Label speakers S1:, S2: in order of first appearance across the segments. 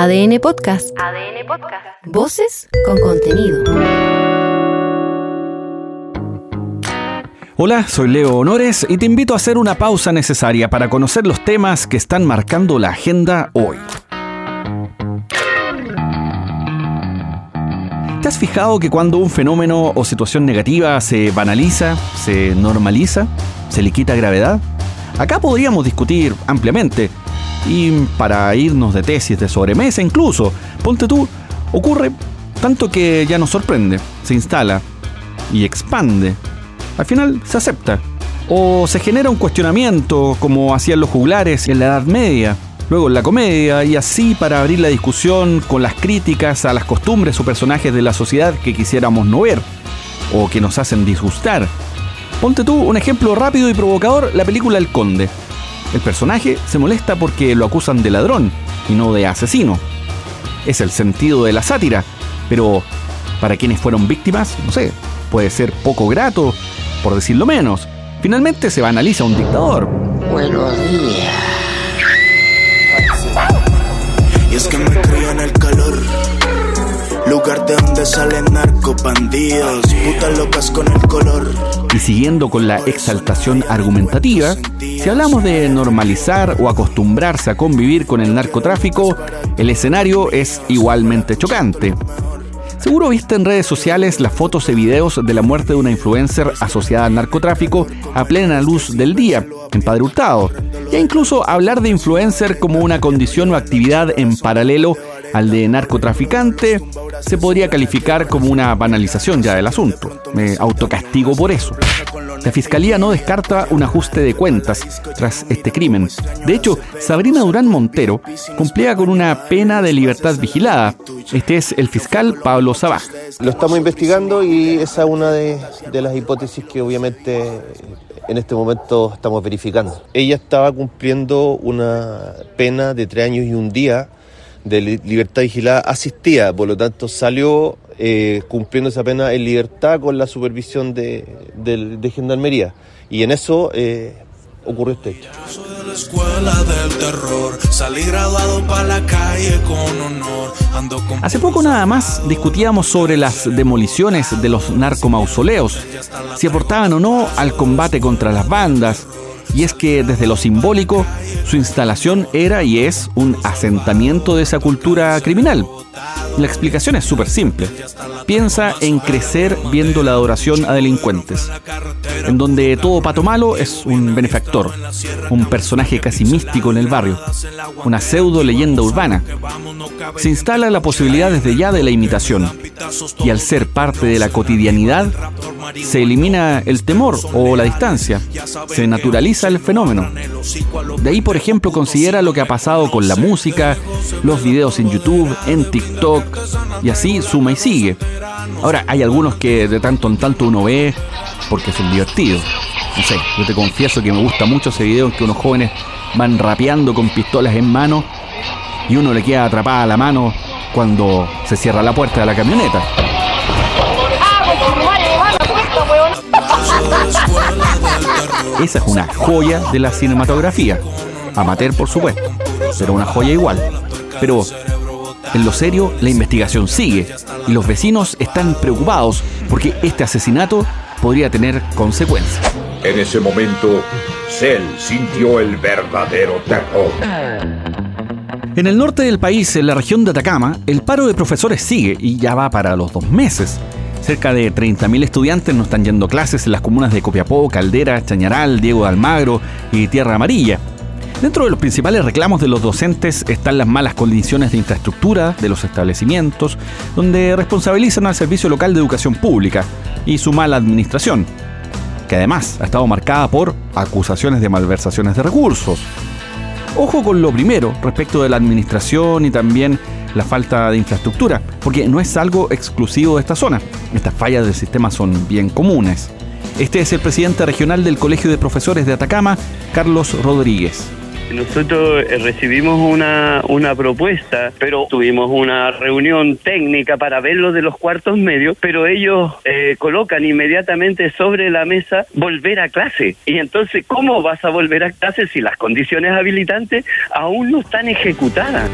S1: ADN Podcast. ADN Podcast. Voces con contenido.
S2: Hola, soy Leo Honores y te invito a hacer una pausa necesaria para conocer los temas que están marcando la agenda hoy. ¿Te has fijado que cuando un fenómeno o situación negativa se banaliza, se normaliza, se le quita gravedad? Acá podríamos discutir ampliamente y para irnos de tesis de sobremesa incluso, ponte tú, ocurre tanto que ya nos sorprende, se instala y expande. Al final se acepta. O se genera un cuestionamiento como hacían los juglares en la Edad Media, luego en la comedia y así para abrir la discusión con las críticas a las costumbres o personajes de la sociedad que quisiéramos no ver o que nos hacen disgustar. Ponte tú un ejemplo rápido y provocador, la película El Conde. El personaje se molesta porque lo acusan de ladrón y no de asesino. Es el sentido de la sátira, pero para quienes fueron víctimas, no sé, puede ser poco grato, por decirlo menos. Finalmente se banaliza un dictador.
S3: Buenos días.
S4: Lugar de donde salen narcobandidos, putas locas con el color.
S2: Y siguiendo con la exaltación argumentativa, si hablamos de normalizar o acostumbrarse a convivir con el narcotráfico, el escenario es igualmente chocante. Seguro viste en redes sociales las fotos y videos de la muerte de una influencer asociada al narcotráfico a plena luz del día, en Padre Hurtado. E incluso hablar de influencer como una condición o actividad en paralelo al de narcotraficante se podría calificar como una banalización ya del asunto. Me autocastigo por eso. La fiscalía no descarta un ajuste de cuentas tras este crimen. De hecho, Sabrina Durán Montero cumplía con una pena de libertad vigilada. Este es el fiscal Pablo Sabaj.
S5: Lo estamos investigando y esa es una de, de las hipótesis que obviamente en este momento estamos verificando. Ella estaba cumpliendo una pena de tres años y un día de libertad vigilada asistida, por lo tanto salió eh, cumpliendo esa pena en libertad con la supervisión de, de, de Gendarmería. Y en eso eh, ocurrió este hecho.
S2: Hace poco nada más discutíamos sobre las demoliciones de los narcomausoleos, si aportaban o no al combate contra las bandas, y es que desde lo simbólico, su instalación era y es un asentamiento de esa cultura criminal. La explicación es súper simple. Piensa en crecer viendo la adoración a delincuentes, en donde todo pato malo es un benefactor, un personaje casi místico en el barrio, una pseudo leyenda urbana. Se instala la posibilidad desde ya de la imitación, y al ser parte de la cotidianidad, se elimina el temor o la distancia, se naturaliza el fenómeno. De ahí, por ejemplo, considera lo que ha pasado con la música, los videos en YouTube, en TikTok, y así suma y sigue. Ahora, hay algunos que de tanto en tanto uno ve porque son divertidos. No sé, yo te confieso que me gusta mucho ese video en que unos jóvenes van rapeando con pistolas en mano y uno le queda atrapada la mano cuando se cierra la puerta de la camioneta. Esa es una joya de la cinematografía. Amateur, por supuesto, pero una joya igual. Pero en lo serio, la investigación sigue y los vecinos están preocupados porque este asesinato podría tener consecuencias.
S6: En ese momento, Cell sintió el verdadero terror.
S2: En el norte del país, en la región de Atacama, el paro de profesores sigue y ya va para los dos meses. Cerca de 30.000 estudiantes no están yendo clases en las comunas de Copiapó, Caldera, Chañaral, Diego de Almagro y Tierra Amarilla. Dentro de los principales reclamos de los docentes están las malas condiciones de infraestructura de los establecimientos, donde responsabilizan al Servicio Local de Educación Pública y su mala administración, que además ha estado marcada por acusaciones de malversaciones de recursos. Ojo con lo primero respecto de la administración y también la falta de infraestructura, porque no es algo exclusivo de esta zona. Estas fallas del sistema son bien comunes. Este es el presidente regional del Colegio de Profesores de Atacama, Carlos Rodríguez.
S7: Nosotros eh, recibimos una, una propuesta, pero tuvimos una reunión técnica para ver lo de los cuartos medios, pero ellos eh, colocan inmediatamente sobre la mesa volver a clase. Y entonces, ¿cómo vas a volver a clase si las condiciones habilitantes aún no están ejecutadas?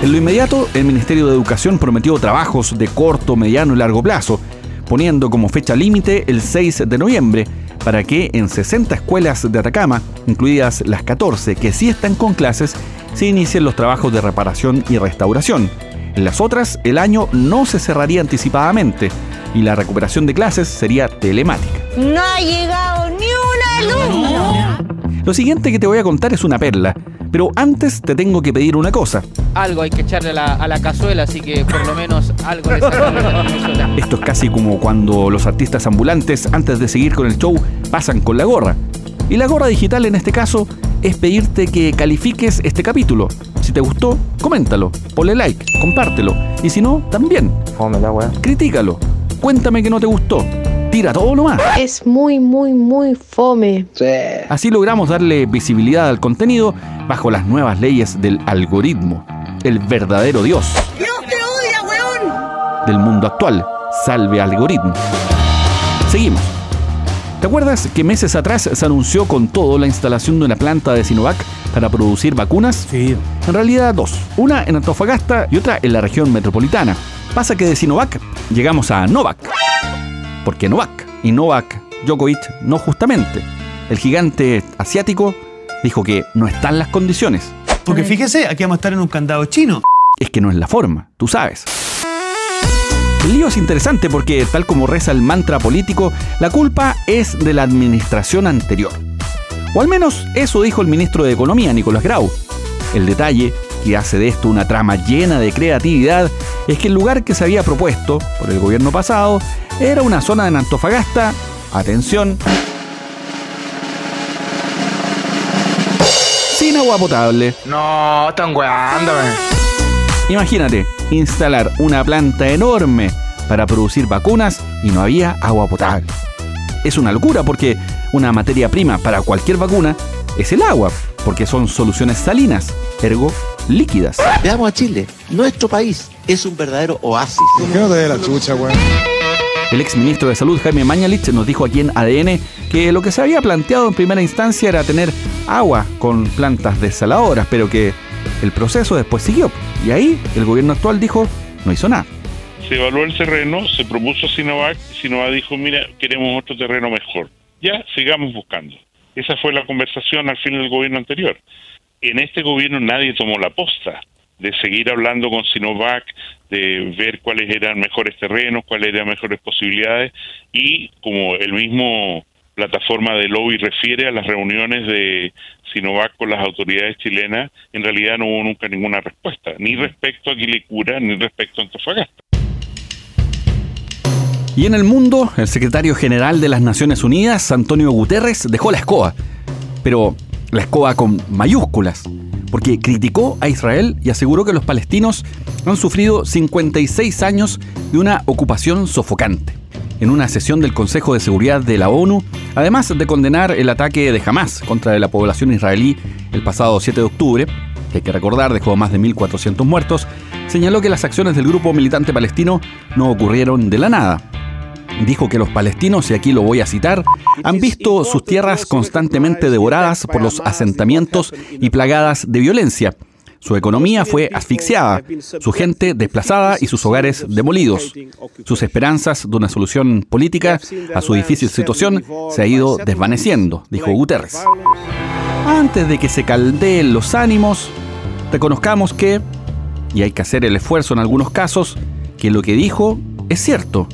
S2: En lo inmediato, el Ministerio de Educación prometió trabajos de corto, mediano y largo plazo, poniendo como fecha límite el 6 de noviembre, para que en 60 escuelas de Atacama, incluidas las 14 que sí están con clases, se inicien los trabajos de reparación y restauración. En las otras, el año no se cerraría anticipadamente y la recuperación de clases sería telemática.
S8: No ha llegado ni un alumno.
S2: Lo siguiente que te voy a contar es una perla, pero antes te tengo que pedir una cosa.
S9: Algo hay que echarle a la, a la cazuela, así que por lo menos algo le.
S2: Esto es casi como cuando los artistas ambulantes, antes de seguir con el show, pasan con la gorra. Y la gorra digital en este caso es pedirte que califiques este capítulo. Si te gustó, coméntalo, ponle like, compártelo. Y si no, también. Critícalo. Cuéntame que no te gustó. Tira todo nomás.
S10: Es muy, muy, muy fome.
S2: Así logramos darle visibilidad al contenido bajo las nuevas leyes del algoritmo. El verdadero Dios
S8: ¡Dios te odia, weón!
S2: del mundo actual. Salve algoritmo. Seguimos. ¿Te acuerdas que meses atrás se anunció con todo la instalación de una planta de Sinovac para producir vacunas?
S11: Sí.
S2: En realidad dos, una en Antofagasta y otra en la región metropolitana. Pasa que de Sinovac llegamos a Novak. ¿Por qué Novak? Y Novak Djokovic no justamente. El gigante asiático dijo que no están las condiciones.
S11: Porque fíjese, aquí vamos a estar en un candado chino.
S2: Es que no es la forma, tú sabes. El lío es interesante porque, tal como reza el mantra político, la culpa es de la administración anterior. O al menos eso dijo el ministro de Economía, Nicolás Grau. El detalle que hace de esto una trama llena de creatividad es que el lugar que se había propuesto por el gobierno pasado era una zona en Antofagasta, atención, sin agua potable.
S12: No, están weándome.
S2: Imagínate, instalar una planta enorme para producir vacunas y no había agua potable. Es una locura porque una materia prima para cualquier vacuna es el agua, porque son soluciones salinas, ergo líquidas.
S13: Veamos a Chile. Nuestro país es un verdadero oasis.
S14: ¿Qué no te dé la chucha, weón?
S2: El ex ministro de Salud, Jaime Mañalich, nos dijo aquí en ADN que lo que se había planteado en primera instancia era tener agua con plantas desaladoras, pero que el proceso después siguió. Y ahí el gobierno actual dijo, no hizo nada.
S15: Se evaluó el terreno, se propuso Sinovac, Sinovac dijo, mira, queremos otro terreno mejor. Ya, sigamos buscando. Esa fue la conversación al fin del gobierno anterior. En este gobierno nadie tomó la posta de seguir hablando con Sinovac, de ver cuáles eran mejores terrenos, cuáles eran mejores posibilidades y como el mismo plataforma de lobby refiere a las reuniones de Sinovac con las autoridades chilenas, en realidad no hubo nunca ninguna respuesta, ni respecto a Quilicura, ni respecto a Antofagasta.
S2: Y en el mundo, el secretario general de las Naciones Unidas, Antonio Guterres, dejó la escoba. Pero la escoba con mayúsculas, porque criticó a Israel y aseguró que los palestinos han sufrido 56 años de una ocupación sofocante. En una sesión del Consejo de Seguridad de la ONU, además de condenar el ataque de Hamas contra la población israelí el pasado 7 de octubre, que hay que recordar dejó más de 1.400 muertos, señaló que las acciones del grupo militante palestino no ocurrieron de la nada, dijo que los palestinos, y aquí lo voy a citar, han visto sus tierras constantemente devoradas por los asentamientos y plagadas de violencia. Su economía fue asfixiada, su gente desplazada y sus hogares demolidos. Sus esperanzas de una solución política a su difícil situación se ha ido desvaneciendo, dijo Guterres. Antes de que se caldeen los ánimos, reconozcamos que, y hay que hacer el esfuerzo en algunos casos, que lo que dijo es cierto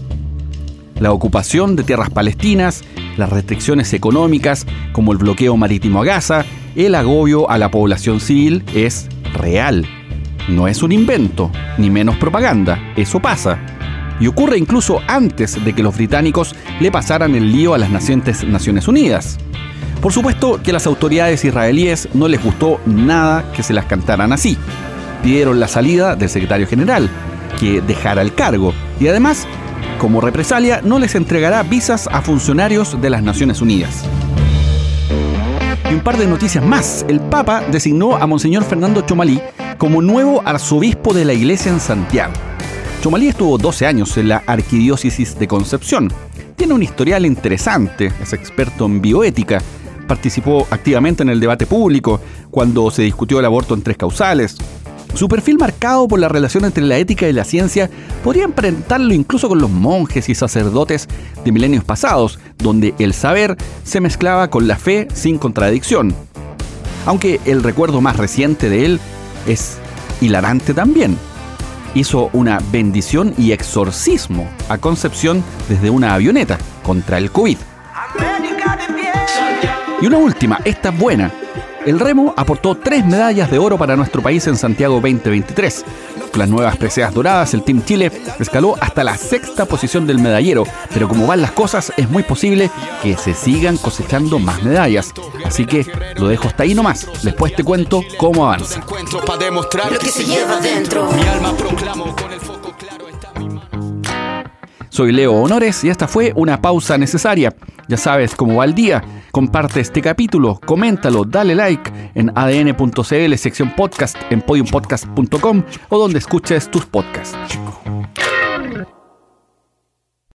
S2: la ocupación de tierras palestinas, las restricciones económicas como el bloqueo marítimo a Gaza, el agobio a la población civil es real. No es un invento, ni menos propaganda, eso pasa. Y ocurre incluso antes de que los británicos le pasaran el lío a las nacientes Naciones Unidas. Por supuesto que a las autoridades israelíes no les gustó nada que se las cantaran así. Pidieron la salida del secretario general, que dejara el cargo, y además como represalia, no les entregará visas a funcionarios de las Naciones Unidas. Y un par de noticias más. El Papa designó a Monseñor Fernando Chomalí como nuevo arzobispo de la Iglesia en Santiago. Chomalí estuvo 12 años en la Arquidiócesis de Concepción. Tiene un historial interesante, es experto en bioética, participó activamente en el debate público cuando se discutió el aborto en tres causales, Su perfil marcado por la relación entre la ética y la ciencia podría emparentarlo incluso con los monjes y sacerdotes de milenios pasados, donde el saber se mezclaba con la fe sin contradicción. Aunque el recuerdo más reciente de él es hilarante también. Hizo una bendición y exorcismo a Concepción desde una avioneta contra el COVID. Y una última, esta es buena. El remo aportó tres medallas de oro para nuestro país en Santiago 2023. Con las nuevas preseas doradas, el Team Chile escaló hasta la sexta posición del medallero, pero como van las cosas, es muy posible que se sigan cosechando más medallas. Así que lo dejo hasta ahí nomás. Después te cuento cómo avanza. Soy Leo Honores y esta fue una pausa necesaria. Ya sabes cómo va el día. Comparte este capítulo, coméntalo, dale like en adn.cl, sección podcast, en podiumpodcast.com o donde escuches tus podcasts.